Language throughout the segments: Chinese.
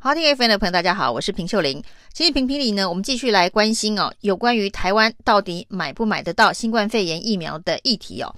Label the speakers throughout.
Speaker 1: 好听 FM 的朋友，大家好，我是平秀玲。今天评评理呢，我们继续来关心哦，有关于台湾到底买不买得到新冠肺炎疫苗的议题哦。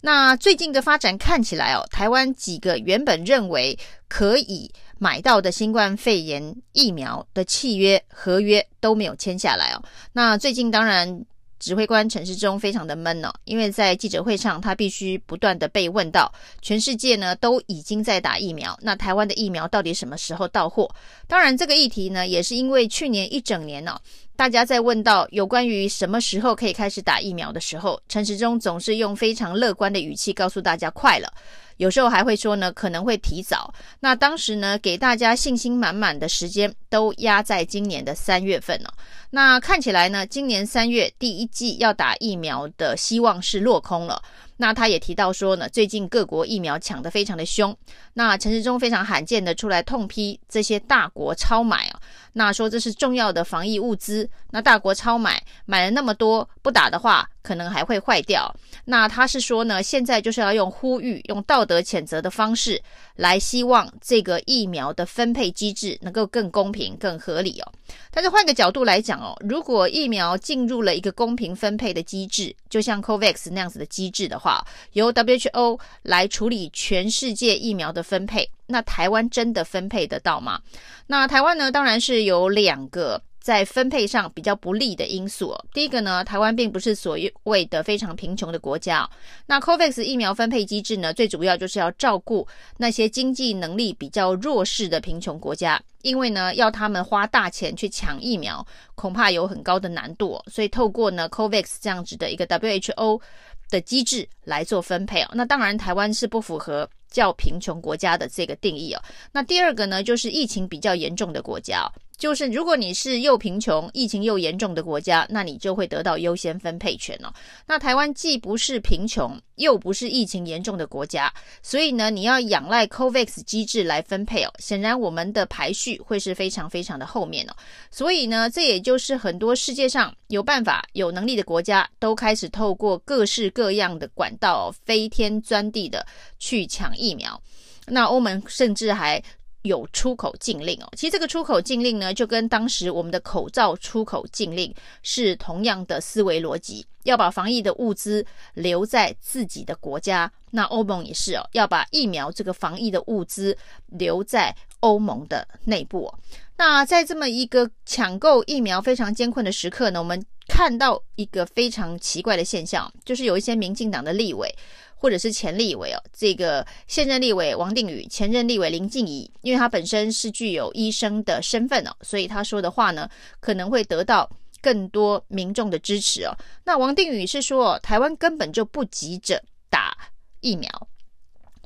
Speaker 1: 那最近的发展看起来哦，台湾几个原本认为可以买到的新冠肺炎疫苗的契约合约都没有签下来哦。那最近当然。指挥官陈时中非常的闷哦，因为在记者会上，他必须不断的被问到，全世界呢都已经在打疫苗，那台湾的疫苗到底什么时候到货？当然，这个议题呢，也是因为去年一整年哦，大家在问到有关于什么时候可以开始打疫苗的时候，陈时中总是用非常乐观的语气告诉大家快了。有时候还会说呢，可能会提早。那当时呢，给大家信心满满的时间都压在今年的三月份了。那看起来呢，今年三月第一季要打疫苗的希望是落空了。那他也提到说呢，最近各国疫苗抢得非常的凶。那陈时中非常罕见的出来痛批这些大国超买啊，那说这是重要的防疫物资。那大国超买，买了那么多，不打的话，可能还会坏掉。那他是说呢，现在就是要用呼吁、用道德谴责的方式来，希望这个疫苗的分配机制能够更公平、更合理哦。但是换个角度来讲哦，如果疫苗进入了一个公平分配的机制，就像 COVAX 那样子的机制的话，由 WHO 来处理全世界疫苗的分配，那台湾真的分配得到吗？那台湾呢，当然是有两个。在分配上比较不利的因素，第一个呢，台湾并不是所谓的非常贫穷的国家。那 COVAX 疫苗分配机制呢，最主要就是要照顾那些经济能力比较弱势的贫穷国家，因为呢，要他们花大钱去抢疫苗，恐怕有很高的难度。所以透过呢 COVAX 这样子的一个 WHO 的机制来做分配哦。那当然，台湾是不符合较贫穷国家的这个定义哦。那第二个呢，就是疫情比较严重的国家。就是如果你是又贫穷、疫情又严重的国家，那你就会得到优先分配权哦。那台湾既不是贫穷，又不是疫情严重的国家，所以呢，你要仰赖 COVAX 机制来分配哦。显然，我们的排序会是非常非常的后面哦。所以呢，这也就是很多世界上有办法、有能力的国家都开始透过各式各样的管道，飞天钻地的去抢疫苗。那欧盟甚至还有出口禁令哦，其实这个出口禁令呢，就跟当时我们的口罩出口禁令是同样的思维逻辑，要把防疫的物资留在自己的国家。那欧盟也是哦，要把疫苗这个防疫的物资留在欧盟的内部。那在这么一个抢购疫苗非常艰困的时刻呢，我们看到一个非常奇怪的现象，就是有一些民进党的立委。或者是前立委哦，这个现任立委王定宇，前任立委林静怡，因为他本身是具有医生的身份哦，所以他说的话呢，可能会得到更多民众的支持哦。那王定宇是说，台湾根本就不急着打疫苗，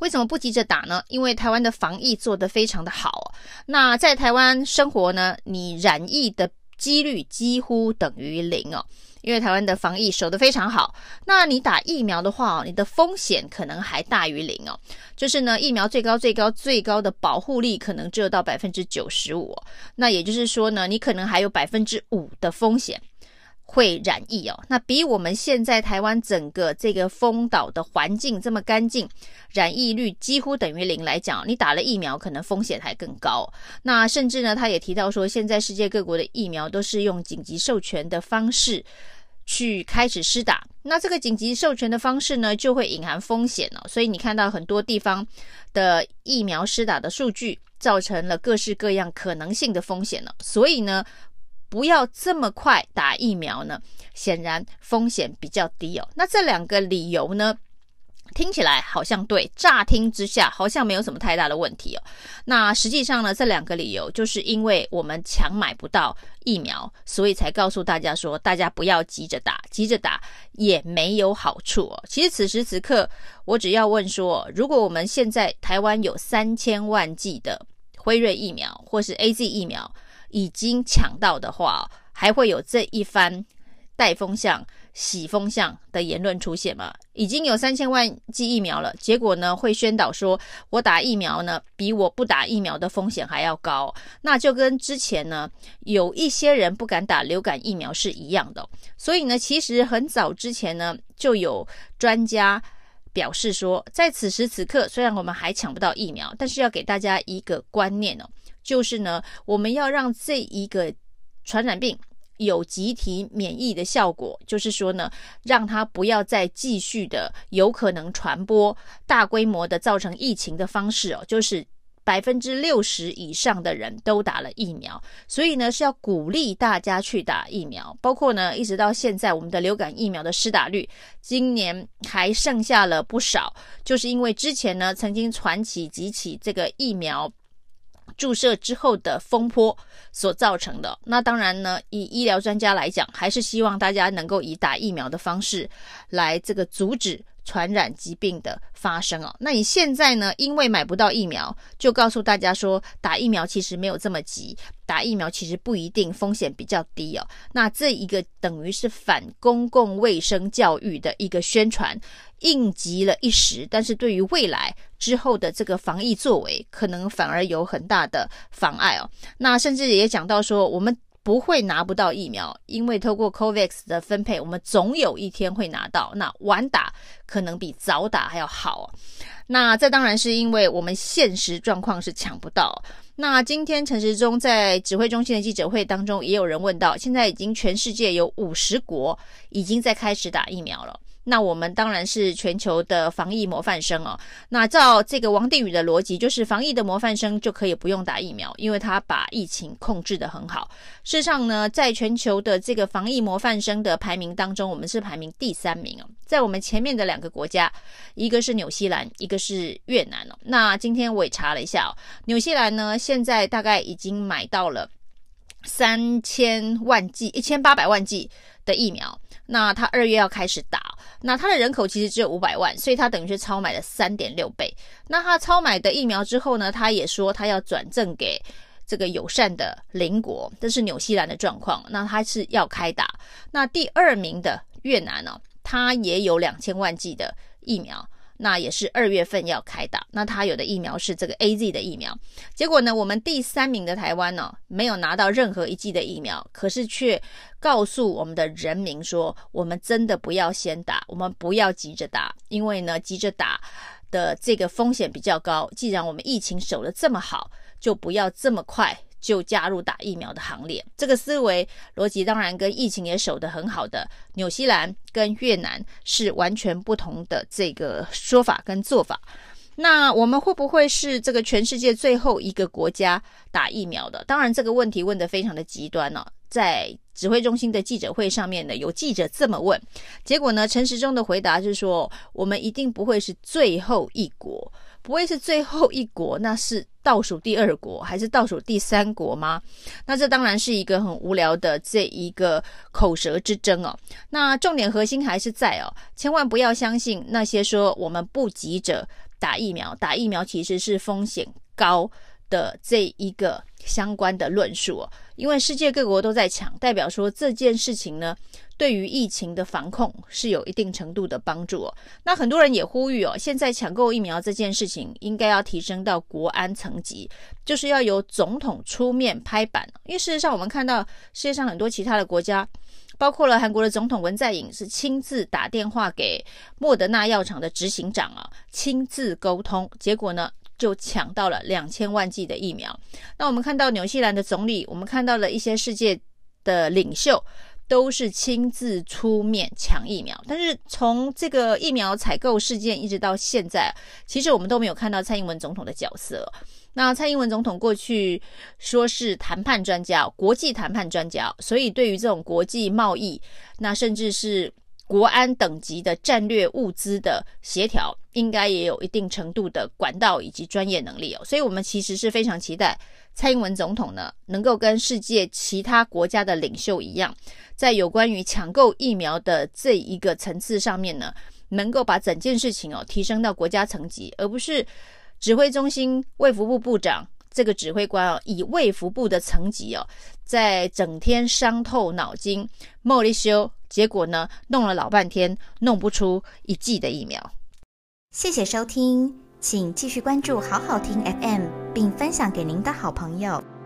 Speaker 1: 为什么不急着打呢？因为台湾的防疫做得非常的好，那在台湾生活呢，你染疫的几率几乎等于零哦。因为台湾的防疫守得非常好，那你打疫苗的话哦，你的风险可能还大于零哦。就是呢，疫苗最高最高最高的保护力可能只有到百分之九十五，那也就是说呢，你可能还有百分之五的风险。会染疫哦。那比我们现在台湾整个这个风岛的环境这么干净，染疫率几乎等于零来讲，你打了疫苗可能风险还更高。那甚至呢，他也提到说，现在世界各国的疫苗都是用紧急授权的方式。去开始施打，那这个紧急授权的方式呢，就会隐含风险哦。所以你看到很多地方的疫苗施打的数据，造成了各式各样可能性的风险了。所以呢，不要这么快打疫苗呢，显然风险比较低哦。那这两个理由呢，听起来好像对，乍听之下好像没有什么太大的问题哦。那实际上呢，这两个理由就是因为我们抢买不到疫苗，所以才告诉大家说，大家不要急着打，急着打也没有好处哦。其实此时此刻，我只要问说，如果我们现在台湾有三千万剂的辉瑞疫苗或是 AZ 疫苗已经抢到的话，还会有这一番带风向、洗风向的言论出现吗？已经有三千万剂疫苗了，结果呢，会宣导说我打疫苗呢比我不打疫苗的风险还要高，那就跟之前呢有一些人不敢打流感疫苗是一样的。所以呢，其实很早之前呢就有专家表示说，在此时此刻，虽然我们还抢不到疫苗，但是要给大家一个观念哦。就是呢，我们要让这一个传染病有集体免疫的效果，就是说呢，让它不要再继续的有可能传播、大规模的造成疫情的方式哦，就是。百分之六十以上的人都打了疫苗，所以呢是要鼓励大家去打疫苗。包括呢，一直到现在，我们的流感疫苗的施打率今年还剩下了不少，就是因为之前呢曾经传起几起这个疫苗注射之后的风波所造成的。那当然呢，以医疗专家来讲，还是希望大家能够以打疫苗的方式来这个阻止。传染疾病的发生哦，那你现在呢？因为买不到疫苗，就告诉大家说打疫苗其实没有这么急，打疫苗其实不一定，风险比较低哦。那这一个等于是反公共卫生教育的一个宣传，应急了一时，但是对于未来之后的这个防疫作为，可能反而有很大的妨碍哦。那甚至也讲到说，我们。不会拿不到疫苗，因为透过 COVAX 的分配，我们总有一天会拿到。那晚打可能比早打还要好。那这当然是因为我们现实状况是抢不到。那今天陈时中在指挥中心的记者会当中，也有人问到，现在已经全世界有五十国已经在开始打疫苗了。那我们当然是全球的防疫模范生哦。那照这个王定宇的逻辑，就是防疫的模范生就可以不用打疫苗，因为他把疫情控制得很好。事实上呢，在全球的这个防疫模范生的排名当中，我们是排名第三名哦。在我们前面的两个国家，一个是纽西兰，一个是越南哦。那今天我也查了一下哦，纽西兰呢现在大概已经买到了三千万剂，一千八百万剂的疫苗。那他二月要开始打，那他的人口其实只有五百万，所以他等于是超买了三点六倍。那他超买的疫苗之后呢，他也说他要转赠给这个友善的邻国，这是纽西兰的状况。那他是要开打。那第二名的越南呢，他也有两千万剂的疫苗。那也是二月份要开打，那他有的疫苗是这个 AZ 的疫苗，结果呢，我们第三名的台湾呢，没有拿到任何一剂的疫苗，可是却告诉我们的人民说，我们真的不要先打，我们不要急着打，因为呢，急着打的这个风险比较高。既然我们疫情守得这么好，就不要这么快。就加入打疫苗的行列，这个思维逻辑当然跟疫情也守得很好的纽西兰跟越南是完全不同的这个说法跟做法。那我们会不会是这个全世界最后一个国家打疫苗的？当然，这个问题问得非常的极端呢、哦。在指挥中心的记者会上面呢，有记者这么问，结果呢，陈时中的回答是说，我们一定不会是最后一国。不会是最后一国，那是倒数第二国还是倒数第三国吗？那这当然是一个很无聊的这一个口舌之争哦。那重点核心还是在哦，千万不要相信那些说我们不急着打疫苗，打疫苗其实是风险高的这一个相关的论述哦。因为世界各国都在抢，代表说这件事情呢，对于疫情的防控是有一定程度的帮助哦。那很多人也呼吁哦，现在抢购疫苗这件事情应该要提升到国安层级，就是要由总统出面拍板。因为事实上，我们看到世界上很多其他的国家，包括了韩国的总统文在寅，是亲自打电话给莫德纳药厂的执行长啊，亲自沟通，结果呢就抢到了两千万剂的疫苗。那我们看到纽西兰的总理，我们看到了一些世界的领袖。都是亲自出面抢疫苗，但是从这个疫苗采购事件一直到现在，其实我们都没有看到蔡英文总统的角色。那蔡英文总统过去说是谈判专家，国际谈判专家，所以对于这种国际贸易，那甚至是国安等级的战略物资的协调，应该也有一定程度的管道以及专业能力哦。所以我们其实是非常期待蔡英文总统呢，能够跟世界其他国家的领袖一样。在有关于抢购疫苗的这一个层次上面呢，能够把整件事情哦提升到国家层级，而不是指挥中心卫福部部长这个指挥官哦，以卫福部的层级哦，在整天伤透脑筋，莫里修，结果呢弄了老半天，弄不出一剂的疫苗。
Speaker 2: 谢谢收听，请继续关注好好听 FM，并分享给您的好朋友。